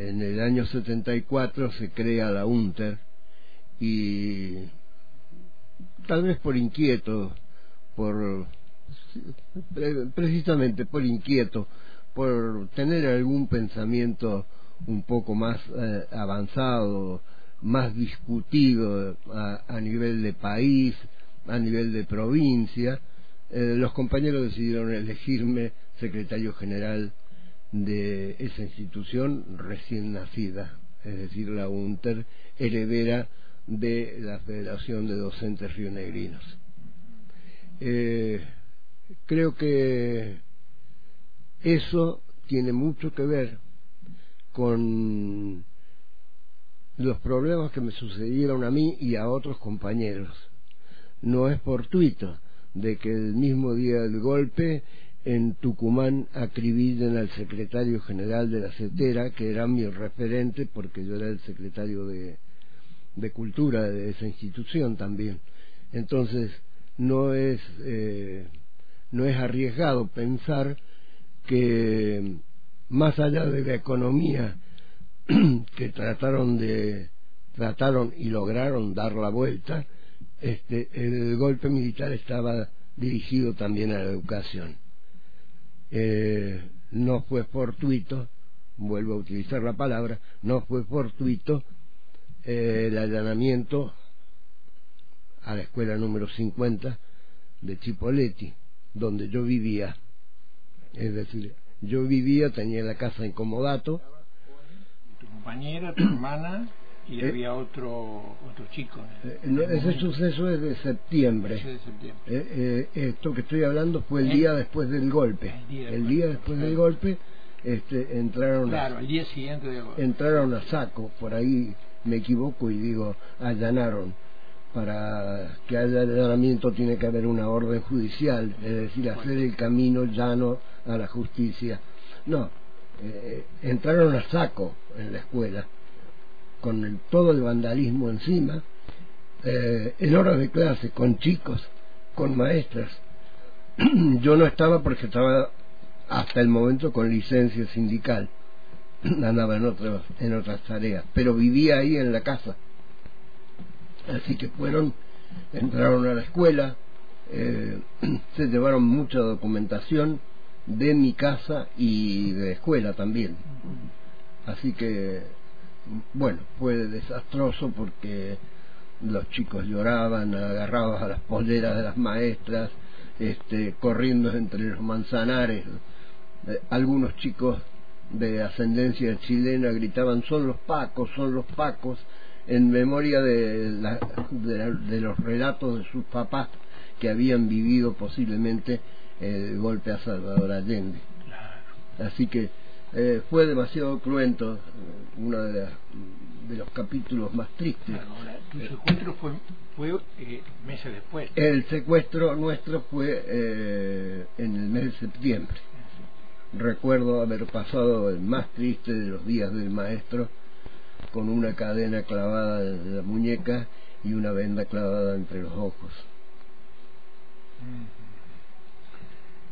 En el año 74 se crea la UNTER y tal vez por inquieto, por precisamente por inquieto, por tener algún pensamiento un poco más eh, avanzado, más discutido a, nivel de país, a nivel de provincia, eh, los compañeros decidieron elegirme secretario general de esa institución recién nacida, es decir, la UNTER, heredera de la Federación de Docentes Rionegrinos. Eh, creo que eso tiene mucho que ver con los problemas que me sucedieron a mí y a otros compañeros. No es fortuito de que el mismo día del golpe en Tucumán acribillen al secretario general de la CETERA, que era mi referente porque yo era el secretario de, de Cultura de esa institución también. Entonces, no es, eh, no es arriesgado pensar que más allá de la economía que trataron de trataron y lograron dar la vuelta, este, el golpe militar estaba dirigido también a la educación. Eh, no fue fortuito, vuelvo a utilizar la palabra, no fue fortuito eh, el allanamiento a la escuela número 50 de Chipoletti, donde yo vivía. Es decir, yo vivía, tenía la casa en Comodato. Tu compañera, tu hermana y eh, había otro otro chico. Eh, ese suceso es de septiembre. de septiembre. Eh, esto que estoy hablando fue el día después del golpe. El día, después del golpe este, entraron. Claro, el día siguiente del golpe. Entraron a saco, por ahí me equivoco y digo allanaron para que haya allanamiento tiene que haber una orden judicial, es decir, hacer el camino llano a la justicia. No, eh, entraron a saco en la escuela, con todo el vandalismo encima, eh, en horas de clase, con chicos, con maestras. Yo no estaba porque estaba hasta el momento con licencia sindical, andaba en otras, en otras tareas, pero vivía ahí en la casa Así que fueron, entraron a la escuela, eh, se llevaron mucha documentación de mi casa y de escuela también. Así que, bueno, fue desastroso porque los chicos lloraban, agarrados a las polleras de las maestras, este, corriendo entre los manzanares. Eh, algunos chicos de ascendencia chilena gritaban son los pacos, son los pacos, en memoria de, de, los relatos de sus papás que habían vivido posiblemente el golpe a Salvador Allende. Así que eh, fue demasiado cruento, eh, uno de, de, los capítulos más tristes. tu secuestro fue, fue eh, meses después. El secuestro nuestro fue en el mes de septiembre. Recuerdo haber pasado el más triste de los días del maestro con una cadena clavada en la muñeca y una venda clavada entre los ojos.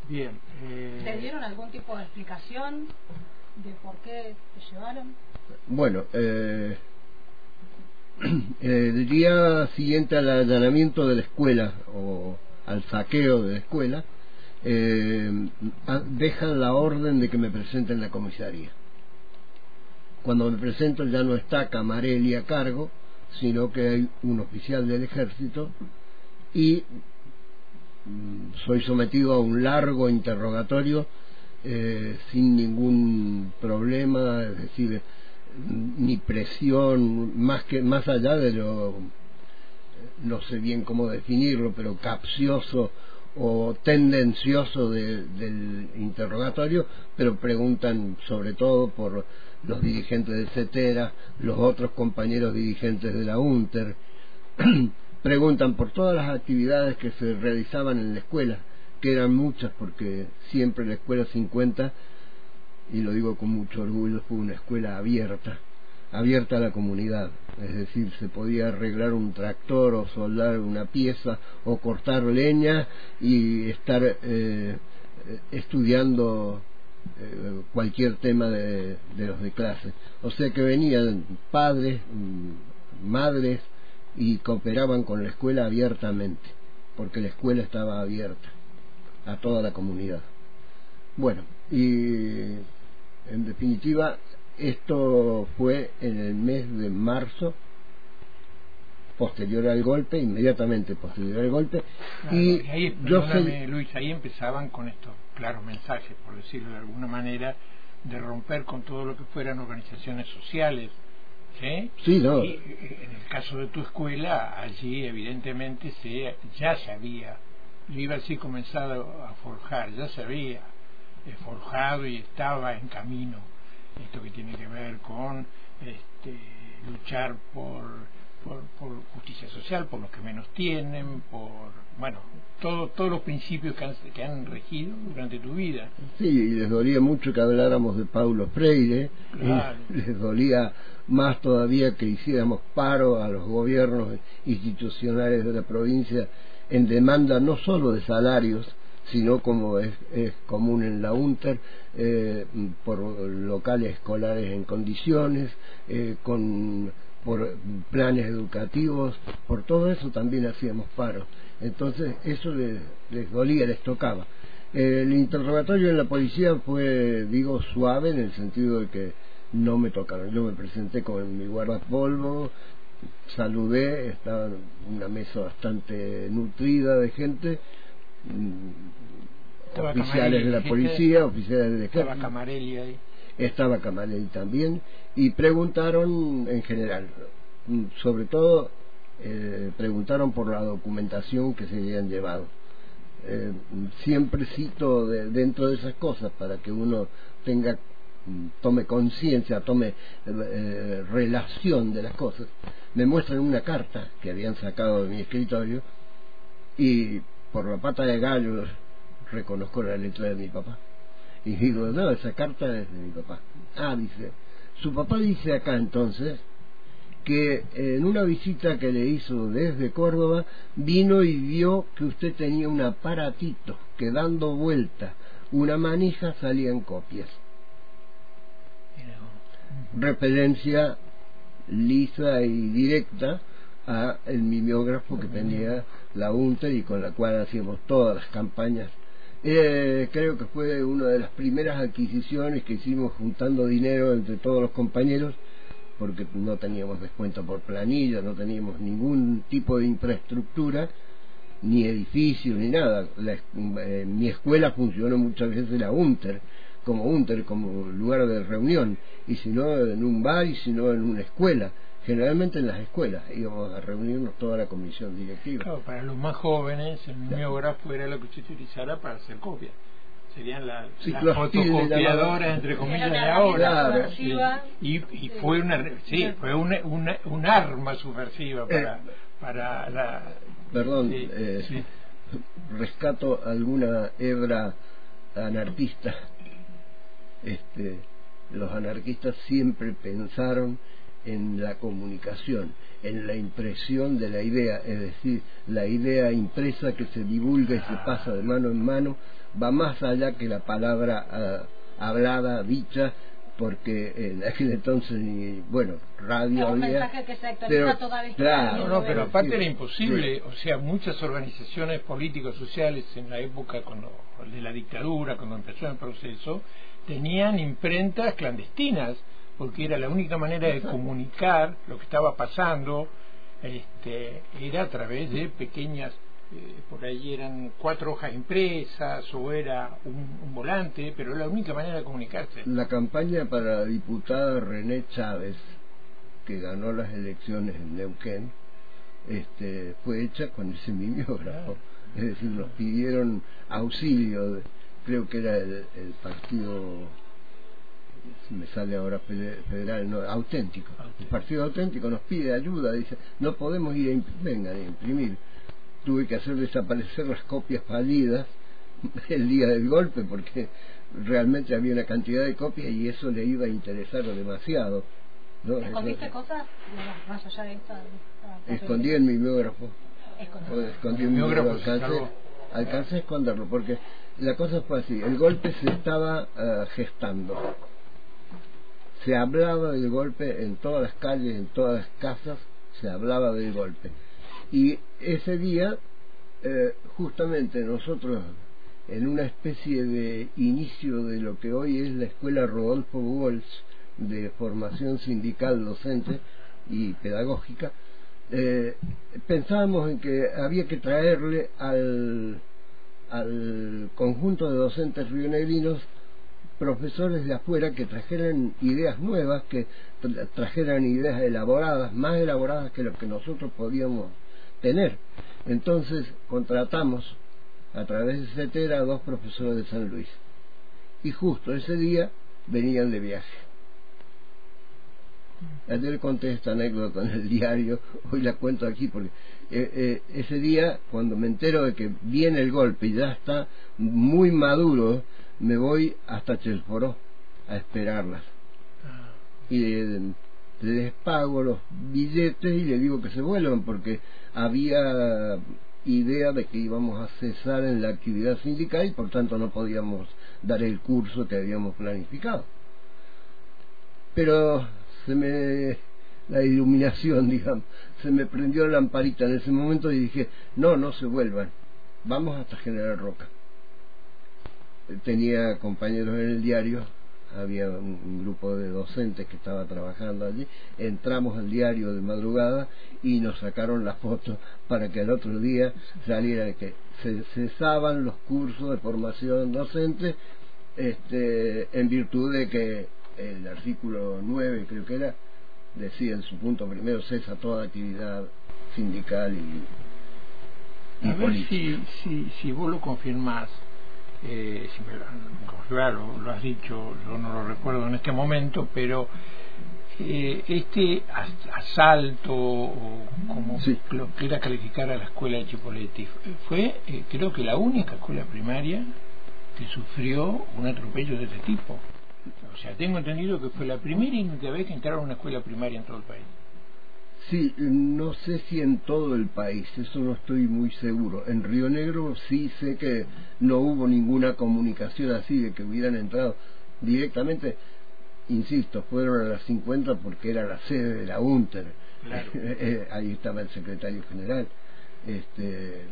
Bien. Eh... ¿Te dieron algún tipo de explicación de por qué te llevaron? Bueno, eh, el día siguiente al allanamiento de la escuela o al saqueo de la escuela, eh, dejan la orden de que me presenten en la comisaría. Cuando me presento ya no está Camarelli a cargo, sino que hay un oficial del ejército y soy sometido a un largo interrogatorio eh, sin ningún problema, es decir, ni presión, más que más allá de lo no sé bien cómo definirlo, pero capcioso o tendencioso del interrogatorio, pero preguntan sobre todo por los dirigentes de CETERA, los otros compañeros dirigentes de la UNTER, preguntan por todas las actividades que se realizaban en la escuela, que eran muchas porque siempre la escuela 50, y lo digo con mucho orgullo, fue una escuela abierta, abierta a la comunidad, es decir, se podía arreglar un tractor o soldar una pieza o cortar leña y estar eh, estudiando eh, cualquier tema de, los de clase. O sea que venían padres, mm, madres y cooperaban con la escuela abiertamente, porque la escuela estaba abierta a toda la comunidad. Bueno, y en definitiva, esto fue en el mes de marzo posterior al golpe, inmediatamente posterior al golpe. y ahí, perdóname, Luis, ahí empezaban con estos claros mensajes, por decirlo de alguna manera, de romper con todo lo que fueran organizaciones sociales. ¿Sí? Sí, no. Y en el caso de tu escuela, allí evidentemente se, ya se había, yo iba así comenzado a forjar, ya se había eh, forjado y estaba en camino esto que tiene que ver con este, luchar por por, justicia social, por los que menos tienen, por, bueno, todo, todos los principios que han, que han regido durante tu vida. Sí, y les dolía mucho que habláramos de Paulo Freire, les dolía más todavía que hiciéramos paro a los gobiernos institucionales de la provincia en demanda no solo de salarios, sino como es, es común en la UNTER, eh, por locales escolares en condiciones, eh, con por planes educativos, por todo eso también hacíamos paro. Entonces eso les, dolía, les tocaba. El interrogatorio en la policía fue, digo, suave en el sentido de que no me tocaron. Yo me presenté con mi guardapolvo, saludé, estaba una mesa bastante nutrida de gente, oficiales de la policía, oficiales del ejército. Estaba Camarelli ahí estaba Camalel también, y preguntaron en general, sobre todo eh, preguntaron por la documentación que se habían llevado. Eh, siempre cito dentro de esas cosas para que uno tenga tome conciencia, tome eh, relación de las cosas. Me muestran una carta que habían sacado de mi escritorio y por la pata de gallo reconozco la letra de mi papá. Y digo, no, esa carta es de mi papá. Ah, dice, su papá dice acá entonces que en una visita que le hizo desde Córdoba, vino y vio que usted tenía un aparatito que dando vuelta una manija salían copias. Referencia lisa y directa a el mimeógrafo que tenía la UNTE y con la cual hacíamos todas las campañas eh, creo que fue una de las primeras adquisiciones que hicimos juntando dinero entre todos los compañeros, porque no teníamos descuento por planilla, no teníamos ningún tipo de infraestructura, ni edificio, ni nada. Eh, mi escuela funcionó muchas veces la UNTER, como UNTER, como lugar de reunión, y si no en un bar y si no en una escuela generalmente en las escuelas íbamos a reunirnos toda la comisión directiva. Claro, para los más jóvenes el mimeógrafo era lo que se utilizara para hacer copias. Serían las fotocopiadoras, entre comillas, de ahora. Y, y, fue una sí, fue una, una, un arma subversiva para, eh, para la... Perdón, eh, rescato alguna hebra anarquista. Este, los anarquistas siempre pensaron en la comunicación, en la impresión de la idea, es decir, la idea impresa que se divulga y se pasa de mano en mano, va más allá que la palabra ah, hablada, dicha, porque en aquel entonces, bueno, radio había... que se pero, claro, no, pero aparte era imposible, o sea, muchas organizaciones políticos sociales en la época cuando, de la dictadura, cuando empezó el proceso, tenían imprentas clandestinas, porque era la única manera de comunicar lo que estaba pasando, este, era a través de pequeñas, eh, por ahí eran cuatro hojas impresas o era un, volante, pero era la única manera de comunicarse. La campaña para la diputada René Chávez, que ganó las elecciones en Neuquén, este, fue hecha con ese mimeógrafo. Es decir, nos pidieron auxilio, creo que era el partido me sale ahora federal, no, auténtico. El partido auténtico nos pide ayuda, dice, no podemos ir a imprimir, a imprimir. Tuve que hacer desaparecer las copias fallidas el día del golpe porque realmente había una cantidad de copias y eso le iba a interesar demasiado. ¿no? ¿Escondiste cosas más allá de Escondí el mimeógrafo. Escondí el mimeógrafo. alcancé a esconderlo, porque la cosa fue así, el golpe se estaba eh, gestando. Se hablaba del golpe en todas las calles, en todas las casas, se hablaba del golpe. Y ese día, eh, justamente nosotros, en una especie de inicio de lo que hoy es la escuela Rodolfo Walsh, de formación sindical docente y pedagógica, eh, pensábamos en que había que traerle al, al conjunto de docentes rionegrinos profesores de afuera que trajeran ideas nuevas, que trajeran ideas elaboradas, más elaboradas que lo que nosotros podíamos tener. Entonces contratamos a través de CETERA a dos profesores de San Luis. Y justo ese día venían de viaje. Ayer conté esta anécdota en el diario, hoy la cuento aquí porque eh, eh, ese día, cuando me entero de que viene el golpe y ya está muy maduro, me voy hasta Chelforó a esperarlas. Ah. Y eh, les pago los billetes y les digo que se vuelvan porque había idea de que íbamos a cesar en la actividad sindical y por tanto no podíamos dar el curso que habíamos planificado. Pero se me la iluminación, digamos, se me prendió la lamparita en ese momento y dije, no, no se vuelvan, vamos hasta General Roca. Tenía compañeros en el diario, había un, grupo de docentes que estaba trabajando allí, entramos al diario de madrugada y nos sacaron la foto para que al otro día saliera que se cesaban los cursos de formación docente este, en virtud de que el artículo 9 creo que era, decía en su punto primero, cesa toda actividad sindical y, A ver si, si, si vos lo confirmás, eh, claro, lo has dicho, yo no lo recuerdo en este momento, pero eh, este asalto, o como lo quiera calificar a la escuela de Chipoletti, fue eh, creo que la única escuela primaria que sufrió un atropello de este tipo. O sea, tengo entendido que fue la primera y única vez que entraron a una escuela primaria en todo el país. Sí, no sé si en todo el país, eso no estoy muy seguro. En Río Negro sí sé que no hubo ninguna comunicación así de que hubieran entrado directamente. Insisto, fueron a las 50 porque era la sede de la UNTER. Eh, ahí estaba el secretario general. Este,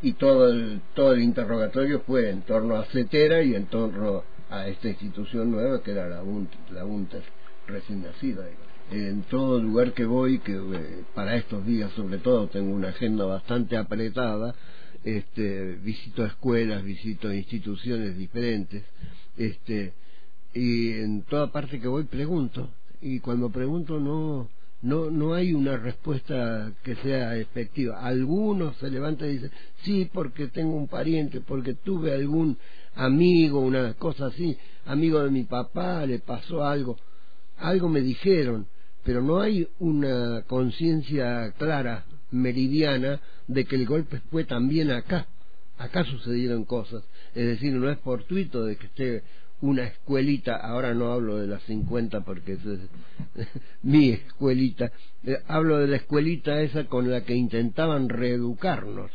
y todo el, todo el interrogatorio fue en torno a CETERA y en torno a esta institución nueva que era la, la UNTER recién nacida. En todo lugar que voy, que eh, para estos días sobre todo tengo una agenda bastante apretada, este, visito escuelas, visito instituciones diferentes, este, y en toda parte que voy pregunto, y cuando pregunto no, no, no hay una respuesta que sea efectiva. Algunos se levantan y dicen, sí, porque tengo un pariente, porque tuve algún amigo, una cosa así, amigo de mi papá, le pasó algo, algo me dijeron, pero no hay una conciencia clara, meridiana, de que el golpe fue también acá. Acá sucedieron cosas. Es decir, no es fortuito de que esté una escuelita, ahora no hablo de las 50 porque es mi escuelita, eh, hablo de la escuelita esa con la que intentaban reeducarnos,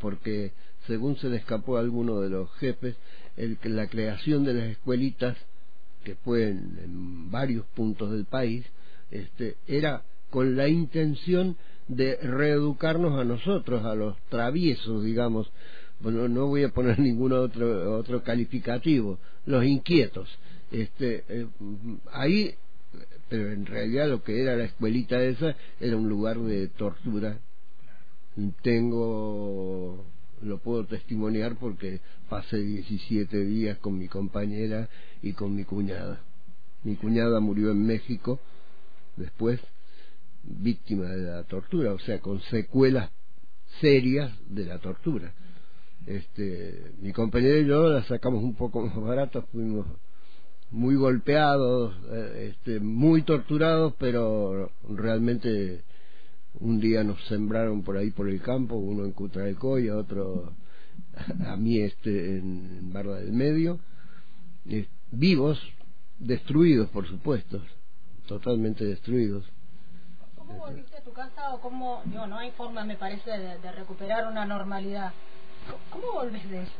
porque según se le escapó a alguno de los jefes, el, la creación de las escuelitas, que fue en, varios puntos del país, este, era con la intención de reeducarnos a nosotros, a los traviesos, digamos, bueno, no voy a poner ningún otro, otro calificativo, los inquietos. Este, eh, ahí, pero en realidad lo que era la escuelita esa era un lugar de tortura. Tengo lo puedo testimoniar porque pasé 17 días con mi compañera y con mi cuñada. Mi cuñada murió en México después víctima de la tortura, o sea, con secuelas serias de la tortura. Este, mi compañera y yo la sacamos un poco más barata, fuimos muy golpeados, eh, este, muy torturados, pero realmente un día nos sembraron por ahí por el campo, uno en Cutralcoy, otro a mí este en, Barra del Medio, vivos, destruidos por supuesto, totalmente destruidos. ¿Cómo volviste a tu casa o cómo, no hay forma me parece de, recuperar una normalidad? ¿Cómo volvés de eso?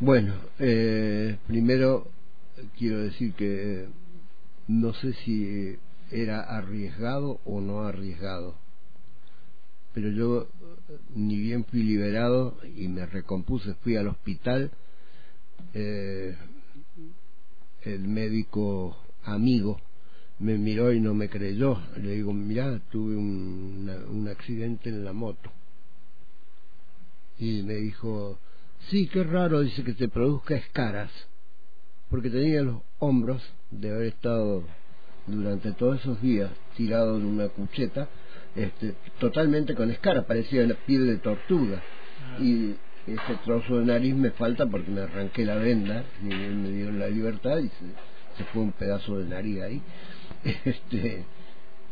Bueno, eh, primero quiero decir que no sé si era arriesgado o no arriesgado, pero yo ni bien fui liberado y me recompuse, fui al hospital, eh, el médico amigo me miró y no me creyó. Le digo, mira, tuve un, un accidente en la moto. Y me dijo, sí, qué raro, dice que te produzca escaras, porque tenía los hombros de haber estado durante todos esos días tirado en una cucheta, este, totalmente con escaras, parecía la piel de tortuga. Ah. Y ese trozo de nariz me falta porque me arranqué la venda, y me dieron la libertad y se fue un pedazo de nariz ahí. Este,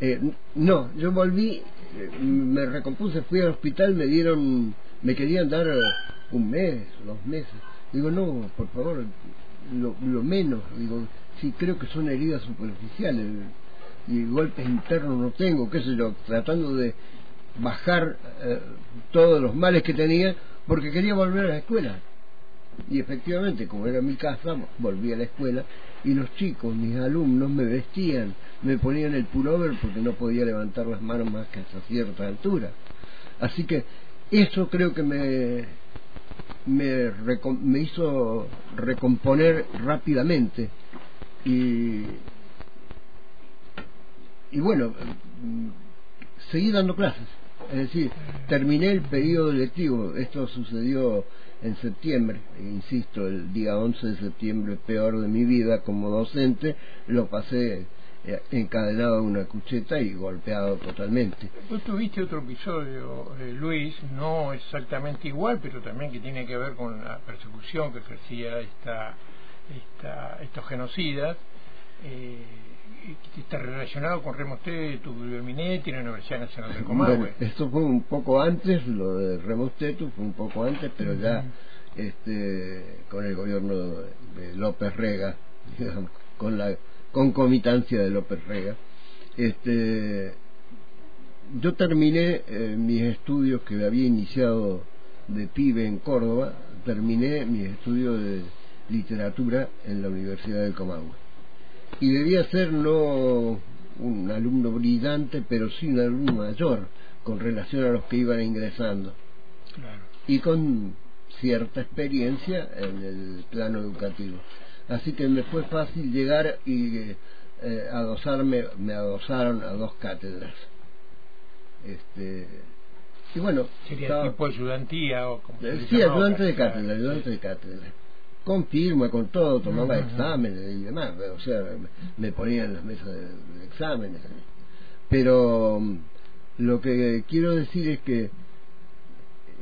eh, no, yo volví, eh, me recompuse, fui al hospital, me dieron, me querían dar un mes, dos meses. Digo, no, por favor, lo, lo menos, digo, sí, creo que son heridas superficiales y golpes internos no tengo, qué sé yo, tratando de bajar eh, todos los males que tenía porque quería volver a la escuela. Y efectivamente, como era mi casa, volví a la escuela y los chicos, mis alumnos, me vestían, me ponían el pullover porque no podía levantar las manos más que hasta cierta altura. Así que eso creo que me, me, me hizo recomponer rápidamente y, y bueno, seguí dando clases. Es decir, terminé el periodo lectivo. Esto sucedió en septiembre, insisto, el día 11 de septiembre, peor de mi vida como docente, lo pasé eh, encadenado a una cucheta y golpeado totalmente. Tú tuviste otro episodio, eh, Luis, no exactamente igual, pero también que tiene que ver con la persecución que ejercía esta, esta, estos genocidas. Eh, está relacionado con Remostetu, Minetti y la Universidad Nacional del Comahue. esto fue un poco antes, lo de Remostetu fue un poco antes, pero ya este, con el gobierno de López Rega, digamos, con la concomitancia de López Rega. Este, yo terminé eh, mis estudios que había iniciado de pibe en Córdoba, terminé mis estudios de literatura en la Universidad del Comahue y debía ser no un alumno brillante, pero sí un alumno mayor con relación a los que iban ingresando. Y con cierta experiencia en el plano educativo. Así que me fue fácil llegar y eh, adosarme, me adosaron a dos cátedras. Este, y bueno. ¿Sería tipo ayudantía o como Sí, ayudante de cátedra, ayudante de cátedra con firma, con todo, tomaba exámenes y demás, o sea, me ponía en las mesas de, exámenes. Pero mm, lo que quiero decir es que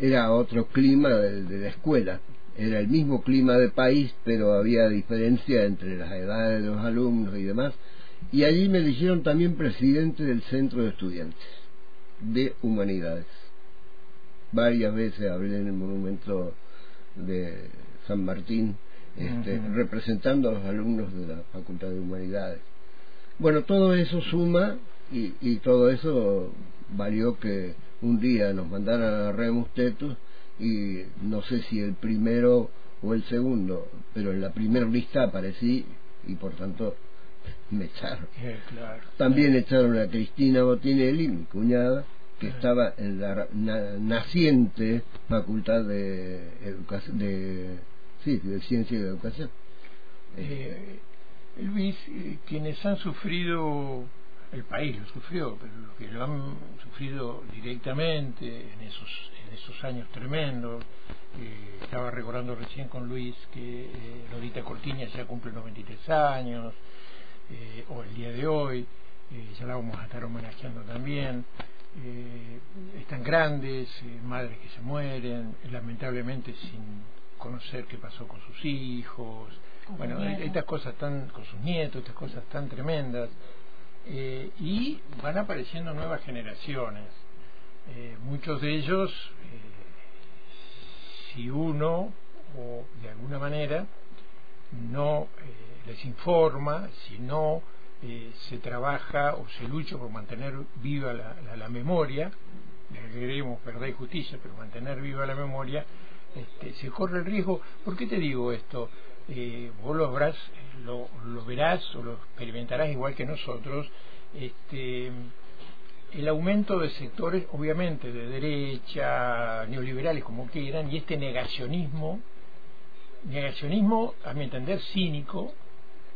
era otro clima de, la escuela, era el mismo clima de país, pero había diferencia entre las edades de los alumnos y demás, y allí me eligieron también presidente del centro de estudiantes de humanidades. Varias veces hablé en el monumento de San Martín, este, representando a los alumnos de la Facultad de Humanidades. Bueno, todo eso suma y, todo eso valió que un día nos mandaran a Remus Tetus y no sé si el primero o el segundo, pero en la primera lista aparecí y por tanto me echaron. También echaron a Cristina Botinelli, mi cuñada, que estaba en la naciente Facultad de Educación de sí, de ciencia y de educación. Eh, Luis, eh, quienes han sufrido, el país lo sufrió, pero los que lo han sufrido directamente en esos, en esos años tremendos, eh, estaba recordando recién con Luis que Lorita Cortiña ya cumple 93 años, o el día de hoy, ya la vamos a estar homenajeando también. están grandes, madres que se mueren, lamentablemente sin conocer qué pasó con sus hijos, bueno, estas cosas tan, con sus nietos, estas cosas tan tremendas, eh, y van apareciendo nuevas generaciones. Eh, muchos de ellos, eh, si uno, o de alguna manera, no les informa, si no se trabaja o se lucha por mantener viva la, la, memoria, que queremos verdad y justicia, pero mantener viva la memoria, este, se corre el riesgo. ¿Por qué te digo esto? Eh, vos lo verás, lo, verás o lo experimentarás igual que nosotros. Este, el aumento de sectores, obviamente, de derecha, neoliberales, como quieran, y este negacionismo, negacionismo, a mi entender, cínico,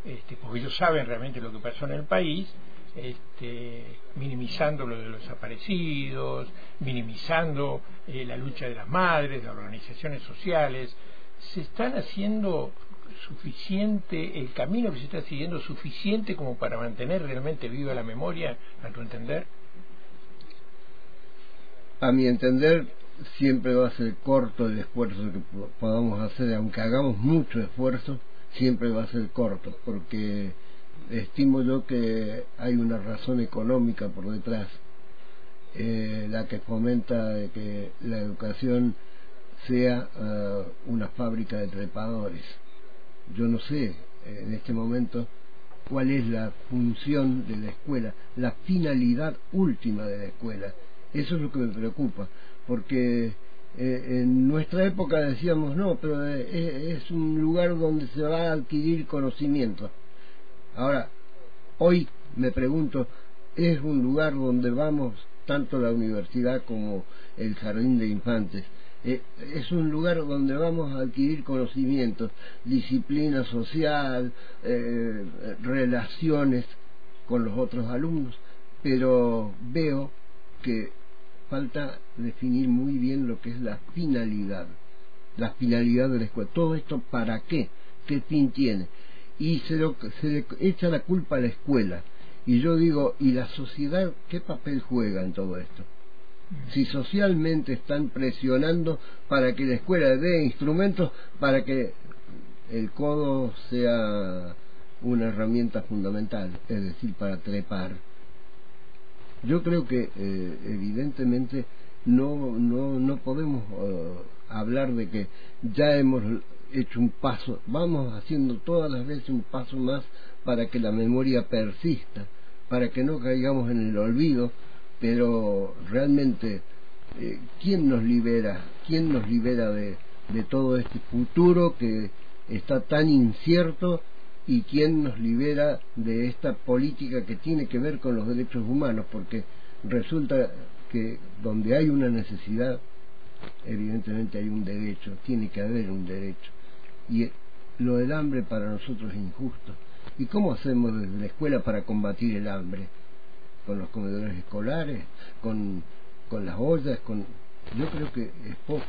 este, porque ellos saben realmente lo que pasó en el país, este, minimizando lo de los desaparecidos, minimizando eh, la lucha de las madres, de las organizaciones sociales, se están haciendo suficiente, el camino que se está siguiendo suficiente como para mantener realmente viva la memoria, a tu entender? A mi entender, siempre va a ser corto el esfuerzo que podamos hacer, aunque hagamos mucho esfuerzo, siempre va a ser corto, porque estimo yo que hay una razón económica por detrás, eh, la que fomenta que la educación sea eh, una fábrica de trepadores. Yo no sé en este momento cuál es la función de la escuela, la finalidad última de la escuela. Eso es lo que me preocupa, porque eh, en nuestra época decíamos, no, pero es un lugar donde se va a adquirir conocimiento. Ahora, hoy me pregunto, ¿es un lugar donde vamos tanto la universidad como el jardín de infantes? Eh, es un lugar donde vamos a adquirir conocimientos, disciplina social, eh, relaciones con los otros alumnos, pero veo que falta definir muy bien lo que es la finalidad, la finalidad de la escuela. Todo esto para qué, qué fin tiene y se, se le echa la culpa a la escuela. Y yo digo, ¿y la sociedad qué papel juega en todo esto? Si socialmente están presionando para que la escuela dé instrumentos para que el codo sea una herramienta fundamental, es decir, para trepar. Yo creo que eh, evidentemente no, no, no podemos eh, hablar de que ya hemos hecho un paso, vamos haciendo todas las veces un paso más para que la memoria persista, para que no caigamos en el olvido, pero realmente, eh, ¿quién nos libera? ¿Quién nos libera de, de todo este futuro que está tan incierto y quién nos libera de esta política que tiene que ver con los derechos humanos? Porque resulta que donde hay una necesidad, evidentemente hay un derecho, tiene que haber un derecho y lo del hambre para nosotros es injusto. ¿Y cómo hacemos desde la escuela para combatir el hambre? ¿Con los comedores escolares? ¿Con, con las ollas? Con... Yo creo que es poco.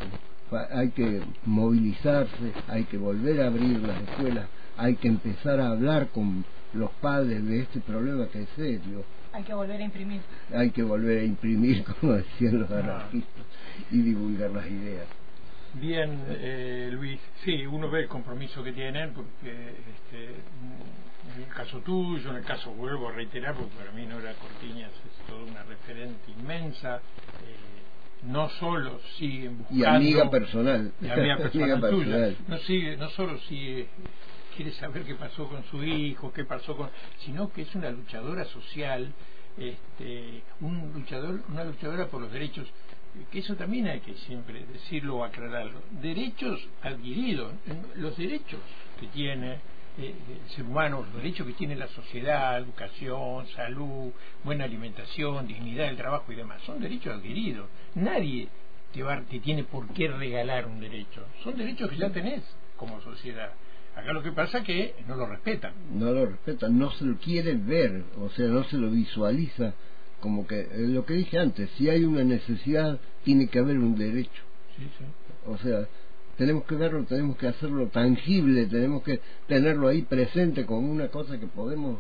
Hay que movilizarse, hay que volver a abrir las escuelas, hay que empezar a hablar con los padres de este problema que es serio. Hay que volver a imprimir. Hay que volver a imprimir, como decían los anarquistas, y divulgar las ideas. Bien, eh, Luis, sí, uno ve el compromiso que tienen, porque este, en el caso tuyo, en el caso, vuelvo a reiterar, porque para mí Nora Cortiñas es toda una referente inmensa, eh, no solo siguen buscando... Y amiga personal. Y amiga personal, No, sigue, no solo sigue quiere saber qué pasó con su hijo, qué pasó con... sino que es una luchadora social, este, un luchador, una luchadora por los derechos que eso también hay que siempre decirlo o aclararlo, derechos adquiridos, los derechos que tiene eh, el ser humano, los derechos que tiene la sociedad, educación, salud, buena alimentación, dignidad del trabajo y demás, son derechos adquiridos. Nadie te, va, te tiene por qué regalar un derecho, son derechos que ya tenés como sociedad. Acá lo que pasa es que no lo respetan. No lo respetan, no se lo quieren ver, o sea, no se lo visualiza como que eh, lo que dije antes, si hay una necesidad, tiene que haber un derecho. O sea, tenemos que verlo, tenemos que hacerlo tangible, tenemos que tenerlo ahí presente como una cosa que podemos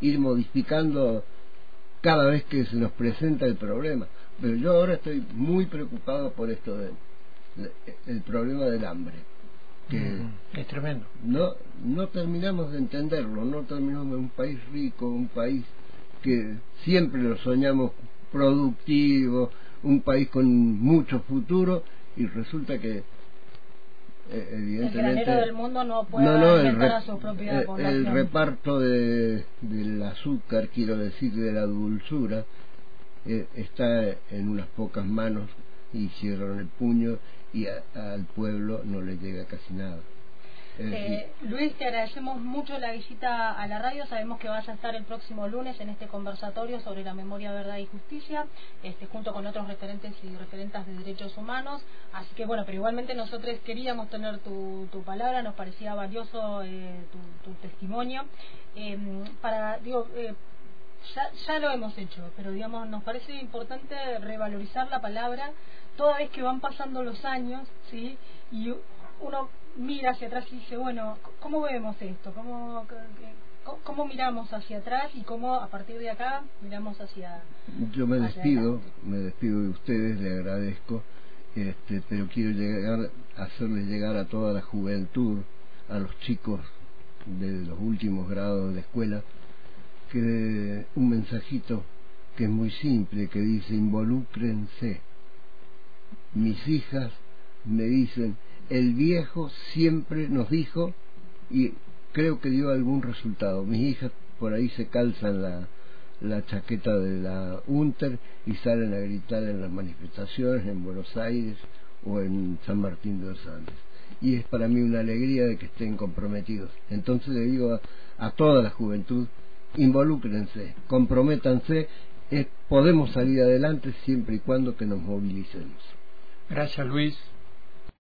ir modificando cada vez que se nos presenta el problema. Pero yo ahora estoy muy preocupado por esto del el problema del hambre. Que es tremendo. No, no terminamos de entenderlo, no terminamos de un país rico, un país que siempre lo soñamos productivo, un país con mucho futuro y resulta que eh, evidentemente el del mundo no puede no, el, a su propia eh, el reparto de, del azúcar quiero decir de la dulzura eh, está en unas pocas manos y cierran el puño y al pueblo no le llega casi nada. Eh, Luis, te agradecemos mucho la visita a la radio. Sabemos que vas a estar el próximo lunes en este conversatorio sobre la memoria, verdad y justicia, este, junto con otros referentes y referentes de derechos humanos. Así que bueno, pero igualmente nosotros queríamos tener tu, tu palabra, nos parecía valioso eh, tu, testimonio. Em, para, digo, eh, ya, ya lo hemos hecho, pero digamos, nos parece importante revalorizar la palabra toda vez que van pasando los años, ¿sí? Y uno mira hacia atrás y dice, bueno, ¿cómo vemos esto? ¿Cómo, cómo miramos hacia atrás y cómo a partir de acá miramos hacia Yo me despido, me despido de ustedes, le agradezco, este, pero quiero llegar, hacerles llegar a toda la juventud, a los chicos de los últimos grados de escuela, que un mensajito que es muy simple, que dice involúcrense. Mis hijas me dicen, el viejo siempre nos dijo, y creo que dio algún resultado, mis hijas por ahí se calzan la, la chaqueta de la UNTER y salen a gritar en las manifestaciones en Buenos Aires o en San Martín de los Andes. Y es para mí una alegría de que estén comprometidos. Entonces le digo a, a toda la juventud, involúcrense, comprométanse, podemos salir adelante siempre y cuando que nos movilicemos. Gracias Luis.